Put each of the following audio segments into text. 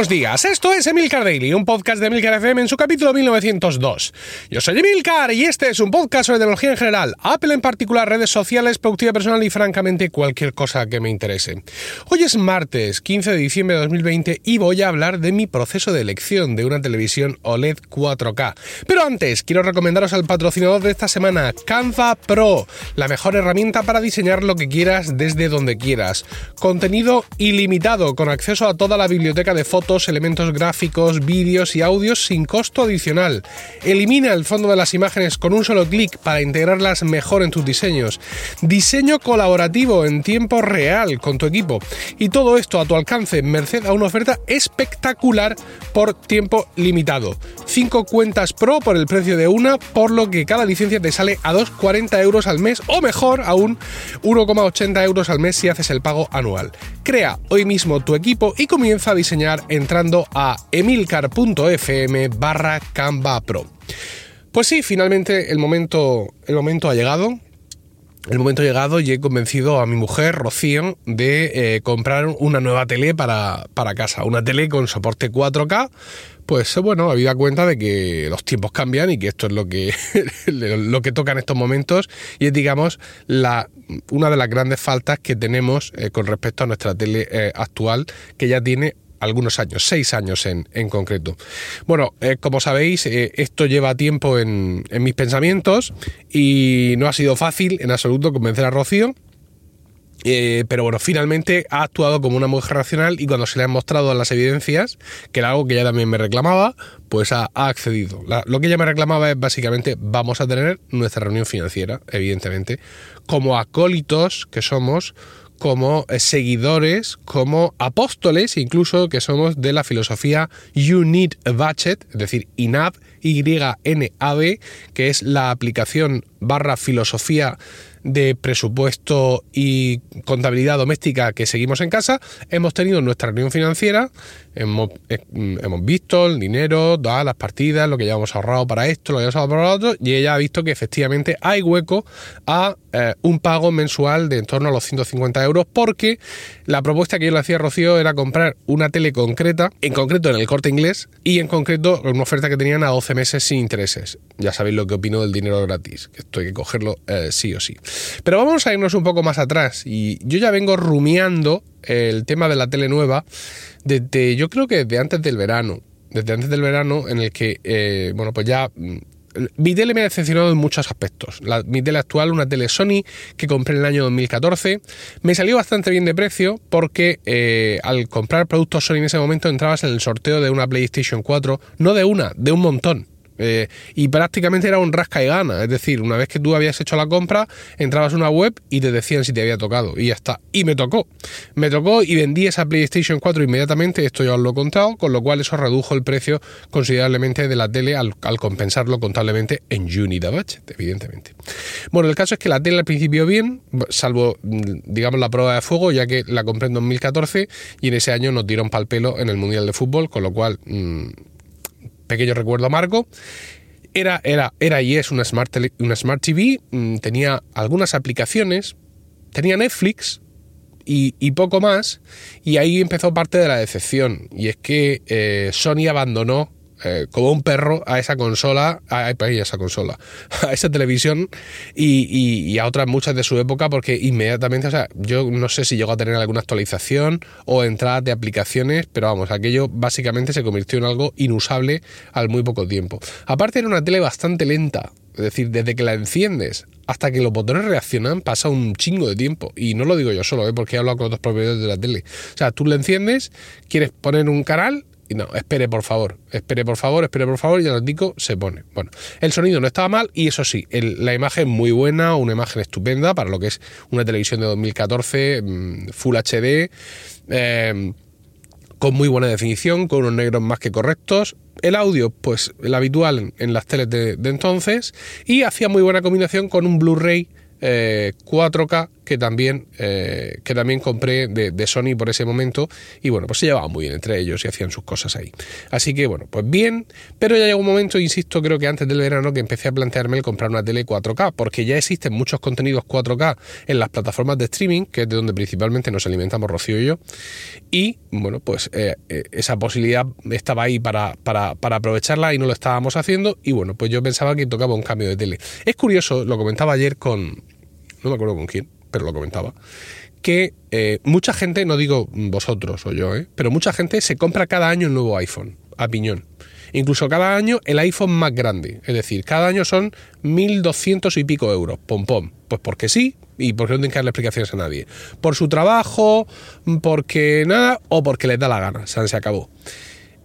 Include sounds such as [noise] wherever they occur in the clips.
Buenos días, esto es Emilcar Daily, un podcast de Emilcar FM en su capítulo 1902. Yo soy Emilcar y este es un podcast sobre tecnología en general, Apple en particular, redes sociales, productividad personal y francamente cualquier cosa que me interese. Hoy es martes 15 de diciembre de 2020 y voy a hablar de mi proceso de elección de una televisión OLED 4K. Pero antes, quiero recomendaros al patrocinador de esta semana, Canva Pro, la mejor herramienta para diseñar lo que quieras desde donde quieras. Contenido ilimitado con acceso a toda la biblioteca de fotos, elementos gráficos, vídeos y audios sin costo adicional. Elimina el fondo de las imágenes con un solo clic para integrarlas mejor en tus diseños. Diseño colaborativo en tiempo real con tu equipo. Y todo esto a tu alcance, merced a una oferta espectacular por tiempo limitado. 5 cuentas pro por el precio de una, por lo que cada licencia te sale a 2,40 euros al mes o mejor aún 1,80 euros al mes si haces el pago anual. Crea hoy mismo tu equipo y comienza a diseñar entrando a emilcar.fm barra Pro. Pues sí, finalmente el momento, el momento ha llegado. El momento ha llegado y he convencido a mi mujer, Rocío, de eh, comprar una nueva tele para, para casa. Una tele con soporte 4K pues bueno, había cuenta de que los tiempos cambian y que esto es lo que, [laughs] lo que toca en estos momentos y es, digamos, la, una de las grandes faltas que tenemos eh, con respecto a nuestra tele eh, actual, que ya tiene algunos años, seis años en, en concreto. Bueno, eh, como sabéis, esto lleva tiempo en, en mis pensamientos y no ha sido fácil en absoluto convencer a Rocío eh, pero bueno, finalmente ha actuado como una mujer racional y cuando se le han mostrado las evidencias, que era algo que ella también me reclamaba, pues ha, accedido. lo que ella me reclamaba es básicamente vamos a tener nuestra reunión financiera, evidentemente, como acólitos que somos, como eh, seguidores, como apóstoles, incluso que somos de la filosofía You Need a Budget, es decir, INAB, Y-N-A-B, que es la aplicación barra filosofía de presupuesto y contabilidad doméstica que seguimos en casa, hemos tenido nuestra reunión financiera, hemos, eh, hemos visto el dinero, todas las partidas, lo que ya hemos ahorrado para esto, lo que hemos ahorrado para lo otro, y ella ha visto que efectivamente hay hueco a eh, un pago mensual de en torno a los 150 euros, porque la propuesta que yo le hacía a Rocío era comprar una tele concreta, en concreto en el corte inglés, y en concreto una oferta que tenían a 12 meses sin intereses. Ya sabéis lo que opino del dinero gratis, esto hay que cogerlo eh, sí o sí. Pero vamos a irnos un poco más atrás, y yo ya vengo rumiando el tema de la tele nueva desde, yo creo que desde antes del verano, desde antes del verano en el que, eh, bueno, pues ya mm, mi tele me ha decepcionado en muchos aspectos. La, mi tele actual, una tele Sony que compré en el año 2014, me salió bastante bien de precio porque eh, al comprar productos Sony en ese momento entrabas en el sorteo de una PlayStation 4, no de una, de un montón. Eh, y prácticamente era un rasca y gana. Es decir, una vez que tú habías hecho la compra, entrabas a una web y te decían si te había tocado. Y ya está. Y me tocó. Me tocó y vendí esa PlayStation 4 inmediatamente. Esto ya os lo he contado. Con lo cual eso redujo el precio considerablemente de la tele al, compensarlo contablemente en Unida Budget, evidentemente. Bueno, el caso es que la tele al principio bien, salvo, mm, digamos, la prueba de fuego, ya que la compré en 2014 y en ese año nos dieron pal pelo en el Mundial de Fútbol, con lo cual mm, pequeño recuerdo amargo. Era, era, era y es una Smart, una Smart TV, mm, tenía algunas aplicaciones, tenía Netflix y, poco más, y ahí empezó parte de la decepción, y es que eh, Sony abandonó eh, como un perro a esa consola, a, esa consola, [laughs] a esa televisión y, a otras muchas de su época, porque inmediatamente, o sea, yo no sé si llegó a tener alguna actualización o entrada de aplicaciones, pero vamos, aquello básicamente se convirtió en algo inusable al muy poco tiempo. Aparte era una tele bastante lenta, es decir, desde que la enciendes hasta que los botones reaccionan pasa un chingo de tiempo. Y no lo digo yo solo, ¿eh? porque he hablado con otros propietarios de la tele. O sea, tú la enciendes, quieres poner un canal y no, espere por favor, espere por favor, espere por favor, y el ratico se pone. Bueno, el sonido no estaba mal y eso sí, la imagen muy buena, una imagen estupenda para lo que es una televisión de 2014, mm, Full HD, em, con muy buena definición, con unos negros más que correctos. El audio, pues el habitual en, las teles de, entonces, y hacía muy buena combinación con un Blu-ray 4K eh, que también, eh, que también compré de, Sony por ese momento y bueno, pues se llevaban muy bien entre ellos y hacían sus cosas ahí. Así que bueno, pues bien, pero ya llegó un momento, insisto, creo que antes del verano que empecé a plantearme el comprar una tele 4K, porque ya existen muchos contenidos 4K en las plataformas de streaming, que es de donde principalmente nos alimentamos Rocío y yo, y bueno, pues eh, eh, esa posibilidad estaba ahí para, para aprovecharla y no lo estábamos haciendo y bueno, pues yo pensaba que tocaba un cambio de tele. Es curioso, lo comentaba ayer con, no me acuerdo con quién, pero lo comentaba, que eh, mucha gente, no digo vosotros o yo, eh, pero mucha gente se compra cada año un nuevo iPhone, a piñón. Incluso cada año el iPhone más grande. Es decir, cada año son 1.200 y pico euros. Pom pom. Pues porque sí y porque no tienen que darle explicaciones a nadie. Por su trabajo, porque nada, o porque les da la gana. Se, acabó.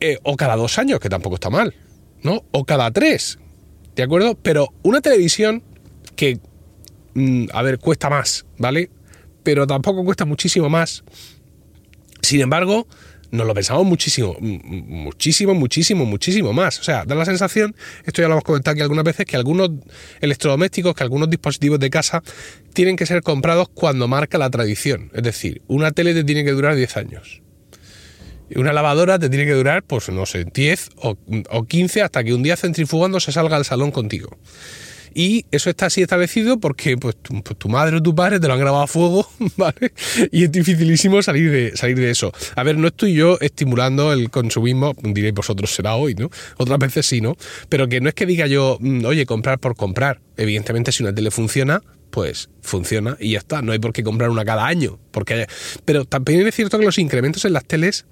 Eh, o cada dos años, que tampoco está mal. ¿No? O cada tres. ¿De acuerdo? Pero una televisión que, a ver, cuesta más, ¿vale? Pero tampoco cuesta muchísimo más. Sin embargo, nos lo pensamos muchísimo, muchísimo, muchísimo, muchísimo más. O sea, da la sensación, esto ya lo hemos comentado aquí algunas veces, que algunos electrodomésticos, que algunos dispositivos de casa tienen que ser comprados cuando marca la tradición. Es decir, una tele te tiene que durar 10 años. Una lavadora te tiene que durar, pues no sé, 10 o, o 15 hasta que un día centrifugando se salga al salón contigo. Y eso está así establecido porque pues tu, pues, tu, madre o tu padre te lo han grabado a fuego, [laughs] ¿vale? Y es dificilísimo salir de, salir de eso. A ver, no estoy yo estimulando el consumismo, diréis vosotros será hoy, ¿no? Otras veces sí, ¿no? Pero que no es que diga yo, mm, oye, comprar por comprar. Evidentemente, si una tele funciona, pues funciona y ya está. No hay por qué comprar una cada año. Porque, pero también es cierto que los incrementos en las teles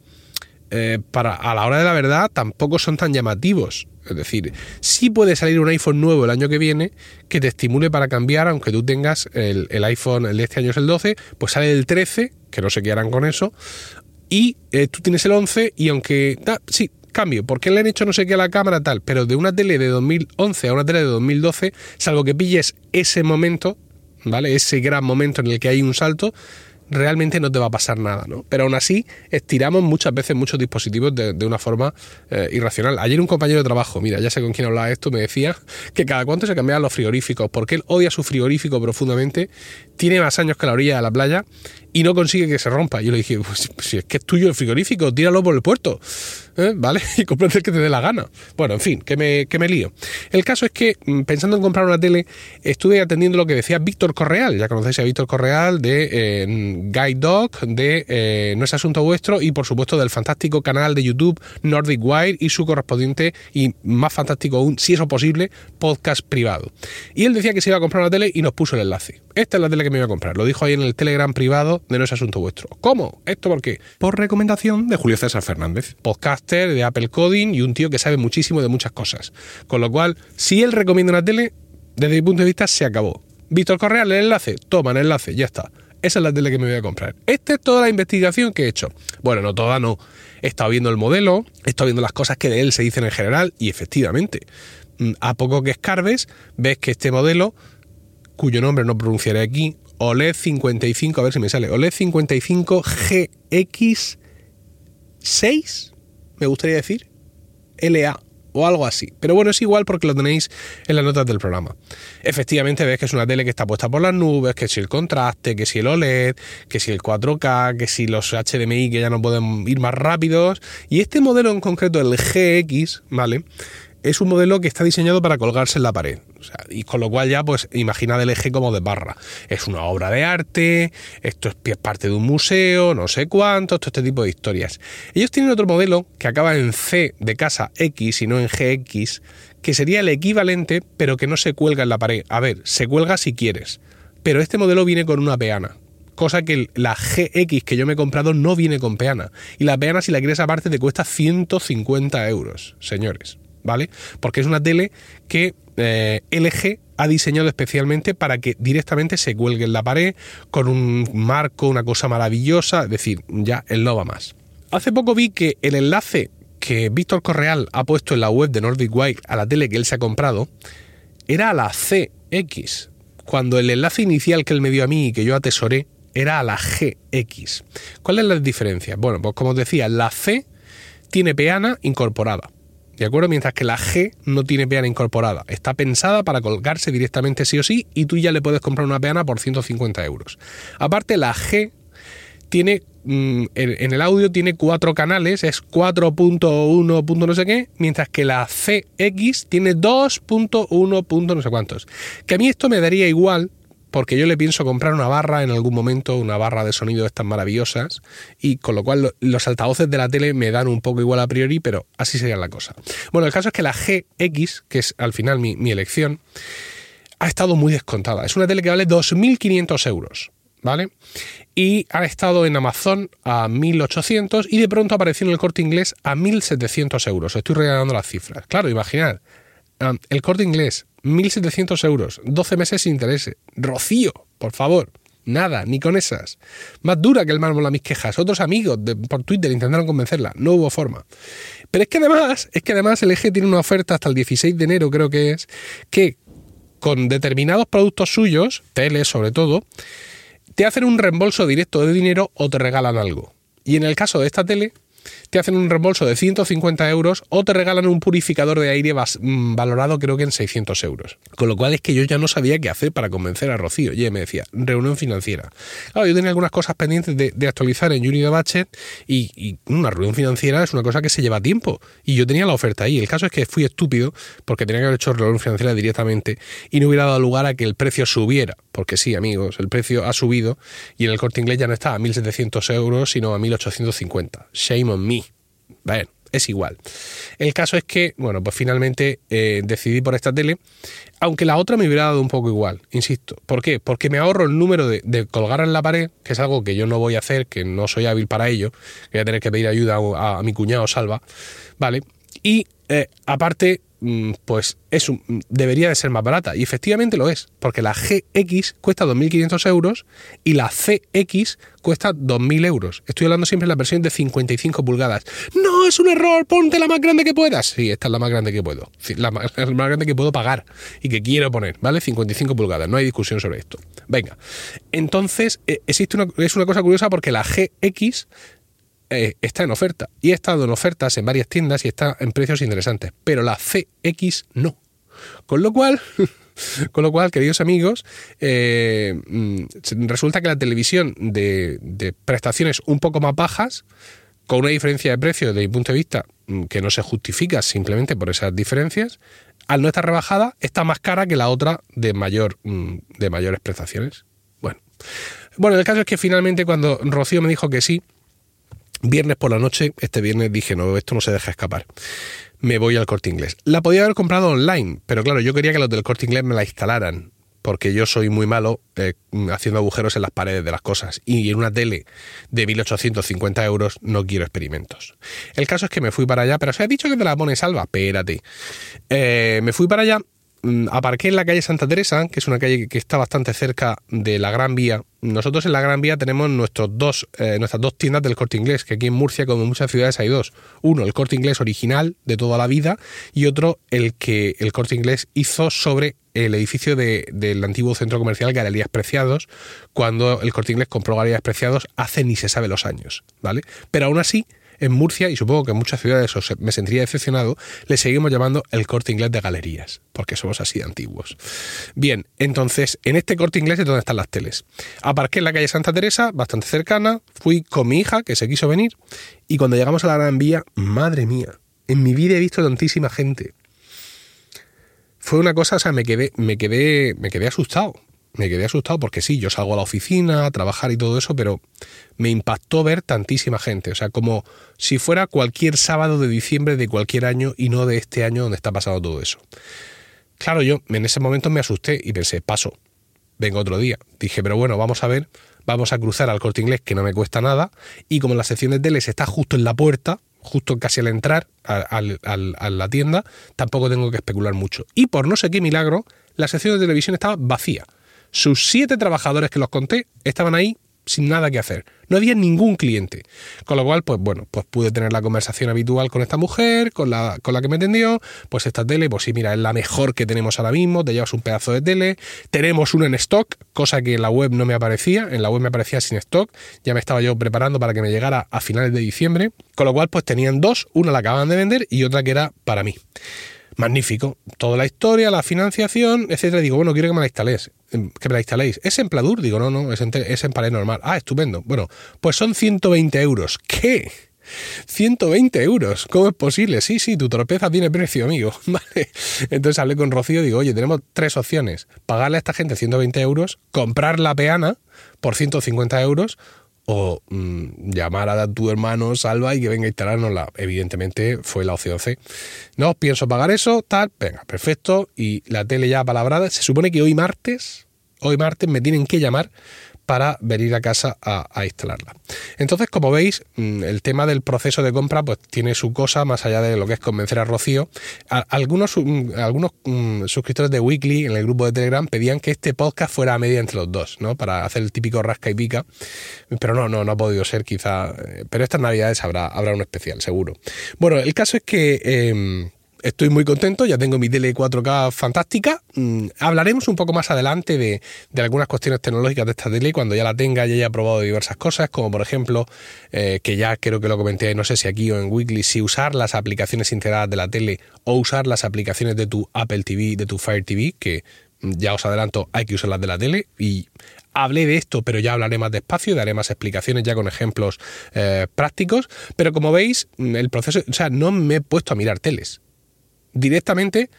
eh, para, a la hora de la verdad tampoco son tan llamativos. Es decir, sí puede salir un iPhone nuevo el año que viene que te estimule para cambiar, aunque tú tengas el, el iPhone, el de este año es el 12, pues sale el 13, que no sé qué harán con eso, y eh, tú tienes el 11 y aunque... Da, sí, cambio, porque le han hecho no sé qué a la cámara tal, pero de una tele de 2011 a una tele de 2012, salvo que pilles ese momento, ¿vale? Ese gran momento en el que hay un salto, realmente no te va a pasar nada, ¿no? Pero aún así, estiramos muchas veces muchos dispositivos de, una forma eh, irracional. Ayer un compañero de trabajo, mira, ya sé con quién hablaba esto, me decía que cada cuánto se cambiaban los frigoríficos, porque él odia su frigorífico profundamente, tiene más años que la orilla de la playa y no consigue que se rompa. Yo le dije, pues, si es que es tuyo el frigorífico, tíralo por el puerto, ¿eh? ¿vale? [laughs] Y cómprate el que te dé la gana. Bueno, en fin, que me, que me lío. El caso es que, mm, pensando en comprar una tele, estuve atendiendo lo que decía Víctor Correal. Ya conocéis a Víctor Correal de eh, Guide Dog, de eh, No es Asunto Vuestro y, por supuesto, del fantástico canal de YouTube Nordic Wire y su correspondiente y más fantástico aún, si eso posible, podcast privado. Y él decía que se iba a comprar una tele y nos puso el enlace. Esta es la tele que me iba a comprar. Lo dijo ahí en el Telegram privado de No es Asunto Vuestro. ¿Cómo? ¿Esto por qué? Por recomendación de Julio César Fernández, de Apple Coding y un tío que sabe muchísimo de muchas cosas. Con lo cual, si él recomienda una tele, desde mi punto de vista se acabó. Víctor Correal, el enlace, toma el enlace, ya está. Esa es la tele que me voy a comprar. Esta es toda la investigación que he hecho. Bueno, no toda, no. He estado viendo el modelo, he estado viendo las cosas que de él se dicen en general y efectivamente, mm, a poco que escarbes, ves que este modelo, cuyo nombre no pronunciaré aquí, OLED 55, a ver si me sale, OLED 55 GX6, me gustaría decir, LA o algo así. Pero bueno, es igual porque lo tenéis en las notas del programa. Efectivamente ves que es una tele que está puesta por las nubes, que si el contraste, que si el OLED, que si el 4K, que si los HDMI que ya no pueden ir más rápidos. Y este modelo en concreto, el GX, ¿vale? es un modelo que está diseñado para colgarse en la pared. Y con lo cual ya, pues, imaginad el eje como de barra. Es una obra de arte, esto es parte de un museo, no sé cuánto, todo este tipo de historias. Ellos tienen otro modelo que acaba en C de casa X y no en GX, que sería el equivalente, pero que no se cuelga en la pared. A ver, se cuelga si quieres. Pero este modelo viene con una peana, cosa que la GX que yo me he comprado no viene con peana. Y la peana, si la quieres aparte, te cuesta 150 euros, señores. ¿Vale? Porque es una tele que eh, LG ha diseñado especialmente para que directamente se cuelgue en la pared con un marco, una cosa maravillosa, es decir, ya el no va más. Hace poco vi que el enlace que Víctor Correal ha puesto en la web de Nordic Wire a la tele que él se ha comprado era a la CX, cuando el enlace inicial que él me dio a mí y que yo atesoré era a la GX. ¿Cuál es la diferencia? Bueno, pues como os decía, la C tiene peana incorporada ¿de acuerdo? Mientras que la G no tiene peana incorporada. Está pensada para colgarse directamente sí o sí y tú ya le puedes comprar una peana por 150 euros. Aparte, la G tiene mm, en, el audio tiene cuatro canales, es 4.1. no sé qué, mientras que la CX tiene 2.1. no sé cuántos. Que a mí esto me daría igual, porque yo le pienso comprar una barra en algún momento, una barra de sonido de estas maravillosas, y con lo cual los altavoces de la tele me dan un poco igual a priori, pero así sería la cosa. Bueno, el caso es que la GX, que es al final mi, elección, ha estado muy descontada. Es una tele que vale 2.500 euros. ¿vale? Y ha estado en Amazon a 1.800 y de pronto apareció en el corte inglés a 1.700 euros. Estoy regalando las cifras. Claro, imaginad, el corte inglés, 1.700 euros, 12 meses sin interés. Rocío, por favor. Nada, ni con esas. Más dura que el mármol a mis quejas. Otros amigos por Twitter intentaron convencerla. No hubo forma. Pero es que además, es que además el eje tiene una oferta hasta el 16 de enero, creo que es, que con determinados productos suyos, teles sobre todo, te hacen un reembolso directo de dinero o te regalan algo. Y en el caso de esta tele, te hacen un reembolso de 150 euros o te regalan un purificador de aire mm, valorado creo que en 600 euros. Con lo cual es que yo ya no sabía qué hacer para convencer a Rocío. Y me decía, reunión financiera. Claro, yo tenía algunas cosas pendientes de, actualizar en Junior Budget y, y, una reunión financiera es una cosa que se lleva tiempo. Y yo tenía la oferta ahí. El caso es que fui estúpido porque tenía que haber hecho reunión financiera directamente y no hubiera dado lugar a que el precio subiera. Porque sí, amigos, el precio ha subido y en el corte inglés ya no está a 1.700 euros, sino a 1.850. Shame on me. Bueno, es igual. El caso es que, bueno, pues finalmente eh, decidí por esta tele, aunque la otra me hubiera dado un poco igual, insisto. ¿Por qué? Porque me ahorro el número de, colgar en la pared, que es algo que yo no voy a hacer, que no soy hábil para ello, que voy a tener que pedir ayuda a, mi cuñado Salva, ¿vale? Y eh, aparte pues es debería de ser más barata. Y efectivamente lo es, porque la GX cuesta 2.500 euros y la CX cuesta 2.000 euros. Estoy hablando siempre de la versión de 55 pulgadas. No, es un error, ponte la más grande que puedas. Sí, esta es la más grande que puedo. La más, [laughs] la más grande que puedo pagar y que quiero poner, ¿vale? 55 pulgadas, no hay discusión sobre esto. Venga, entonces eh, existe es una cosa curiosa porque la GX eh, está en oferta. Y ha estado en ofertas en varias tiendas y está en precios interesantes. Pero la CX no. Con lo cual, [laughs] con lo cual, queridos amigos, eh, mm, resulta que la televisión de, prestaciones un poco más bajas, con una diferencia de precio desde mi punto de vista mm, que no se justifica simplemente por esas diferencias, al no estar rebajada, está más cara que la otra de mayor mm, de mayores prestaciones. Bueno. Bueno, el caso es que finalmente cuando Rocío me dijo que sí, Viernes por la noche, este viernes dije, no, esto no se deja escapar. Me voy al corte inglés. La podía haber comprado online, pero claro, yo quería que los del corte inglés me la instalaran, porque yo soy muy malo eh, haciendo agujeros en las paredes de las cosas. Y en una tele de 1850 euros no quiero experimentos. El caso es que me fui para allá, pero se ha dicho que te la pone salva. Espérate. Eh, me fui para allá Mm, aparqué en la calle Santa Teresa, que es una calle que está bastante cerca de la Gran Vía. Nosotros en la Gran Vía tenemos nuestros dos, eh, nuestras dos tiendas del corte inglés, que aquí en Murcia, como en muchas ciudades, hay dos. Uno, el corte inglés original de toda la vida, y otro, el que el corte inglés hizo sobre el edificio del antiguo centro comercial Galerías Preciados, cuando el corte inglés compró Galerías Preciados hace ni se sabe los años, ¿vale? Pero aún así, en Murcia, y supongo que en muchas ciudades me sentiría decepcionado, le seguimos llamando el corte inglés de galerías, porque somos así de antiguos. Bien, entonces, en este corte inglés es donde están las teles. Aparqué en la calle Santa Teresa, bastante cercana, fui con mi hija, que se quiso venir, y cuando llegamos a la Gran Vía, madre mía, en mi vida he visto tantísima gente. Fue una cosa, o sea, me quedé, me quedé, me quedé asustado me quedé asustado porque sí, yo salgo a la oficina a trabajar y todo eso, pero me impactó ver tantísima gente. O sea, como si fuera cualquier sábado de diciembre de cualquier año y no de este año donde está pasando todo eso. Claro, yo en ese momento me asusté y pensé, paso, vengo otro día. Dije, pero bueno, vamos a ver, vamos a cruzar al corte inglés que no me cuesta nada. Y como la sección de teles está justo en la puerta, justo casi al entrar a, a la tienda, tampoco tengo que especular mucho. Y por no sé qué milagro, la sección de televisión estaba vacía sus siete trabajadores que los conté estaban ahí sin nada que hacer. No había ningún cliente. Con lo cual, pues bueno, pues pude tener la conversación habitual con esta mujer, con la, con la que me atendió, pues esta tele, pues sí, mira, es la mejor que tenemos ahora mismo, te llevas un pedazo de tele, tenemos una en stock, cosa que en la web no me aparecía, en la web me aparecía sin stock, ya me estaba yo preparando para que me llegara a finales de diciembre, con lo cual pues tenían dos, una la acababan de vender y otra que era para mí magnífico. Toda la historia, la financiación, etcétera. Digo, bueno, quiero que me la instaléis. Em, que me la instaléis. ¿Es en Pladur? Digo, no, no, es en, es pared normal. Ah, estupendo. Bueno, pues son 120 euros. ¿Qué? 120 euros, ¿cómo es posible? Sí, sí, tu tropeza tiene precio, amigo. [laughs] Vale. Entonces hablé con Rocío y digo, oye, tenemos tres opciones. Pagarle a esta gente 120 euros, comprar la peana por 150 euros o mm, llamar a tu hermano Salva y que venga a instalárnosla. Evidentemente fue la opción C. No pienso pagar eso, tal, venga, perfecto. Y la tele ya palabrada. Se supone que hoy martes, hoy martes me tienen que llamar para venir a casa a, instalarla. Entonces, como veis, mm, el tema del proceso de compra pues tiene su cosa más allá de lo que es convencer a Rocío. algunos mm, algunos mm, suscriptores de Weekly en el grupo de Telegram pedían que este podcast fuera a media entre los dos, ¿no? Para hacer el típico rasca y pica. Pero no, no, no ha podido ser quizá. Eh, pero estas navidades habrá, habrá un especial, seguro. Bueno, el caso es que... Em, estoy muy contento, ya tengo mi tele 4K fantástica. Mm, hablaremos un poco más adelante de, algunas cuestiones tecnológicas de esta tele cuando ya la tenga y haya probado diversas cosas, como por ejemplo, eh, que ya creo que lo comenté, no sé si aquí o en Weekly, si usar las aplicaciones integradas de la tele o usar las aplicaciones de tu Apple TV, de tu Fire TV, que ya os adelanto, hay que usar las de la tele y hablé de esto, pero ya hablaré más despacio, daré más explicaciones ya con ejemplos eh, prácticos. Pero como veis, el proceso, o sea, no me he puesto a mirar teles directamente,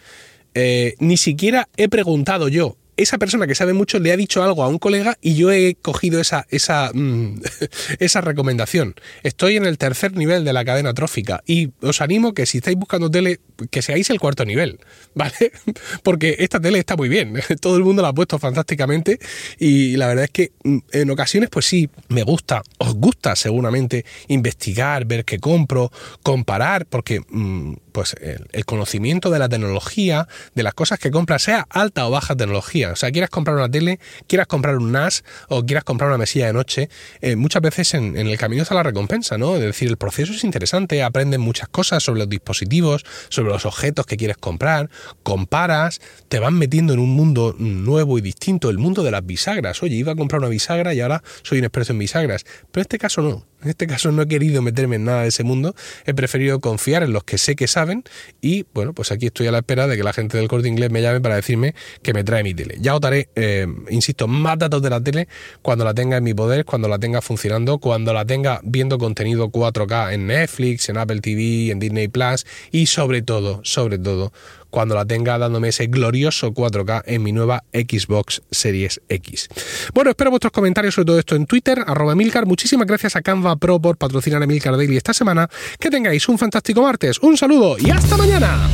eh, ni siquiera he preguntado yo esa persona que sabe mucho le ha dicho algo a un colega y yo he cogido esa, esa, mm, [laughs] esa recomendación. Estoy en el tercer nivel de la cadena trófica y os animo que si estáis buscando tele, que seáis el cuarto nivel, [laughs] ¿vale? Porque esta tele está muy bien, [laughs] todo el mundo la ha puesto fantásticamente y la verdad es que mm, en ocasiones pues sí, me gusta, os gusta seguramente investigar, ver qué compro, comparar, porque mm, pues el, conocimiento de la tecnología, de las cosas que compras, sea alta o baja tecnología. O sea, quieras comprar una tele, quieras comprar un NAS o quieras comprar una mesilla de noche, eh, muchas veces en, el camino está la recompensa, ¿no? Es decir, el proceso es interesante, aprendes muchas cosas sobre los dispositivos, sobre los objetos que quieres comprar, comparas, te van metiendo en un mundo nuevo y distinto, el mundo de las bisagras. Oye, iba a comprar una bisagra y ahora soy un experto en bisagras. Pero en este caso no. En este caso no he querido meterme en nada de ese mundo, he preferido confiar en los que sé que y bueno, pues aquí estoy a la espera de que la gente del corte inglés me llame para decirme que me trae mi tele. Ya os daré, eh, insisto, más datos de la tele cuando la tenga en mi poder, cuando la tenga funcionando, cuando la tenga viendo contenido 4K en Netflix, en Apple TV, en Disney Plus y sobre todo, sobre todo, cuando la tenga dándome ese glorioso 4K en mi nueva Xbox Series X. Bueno, espero vuestros comentarios sobre todo esto en Twitter, arroba Milcar. Muchísimas gracias a Canva Pro por patrocinar a Milcar Daily esta semana. Que tengáis un fantástico martes, un saludo y hasta mañana.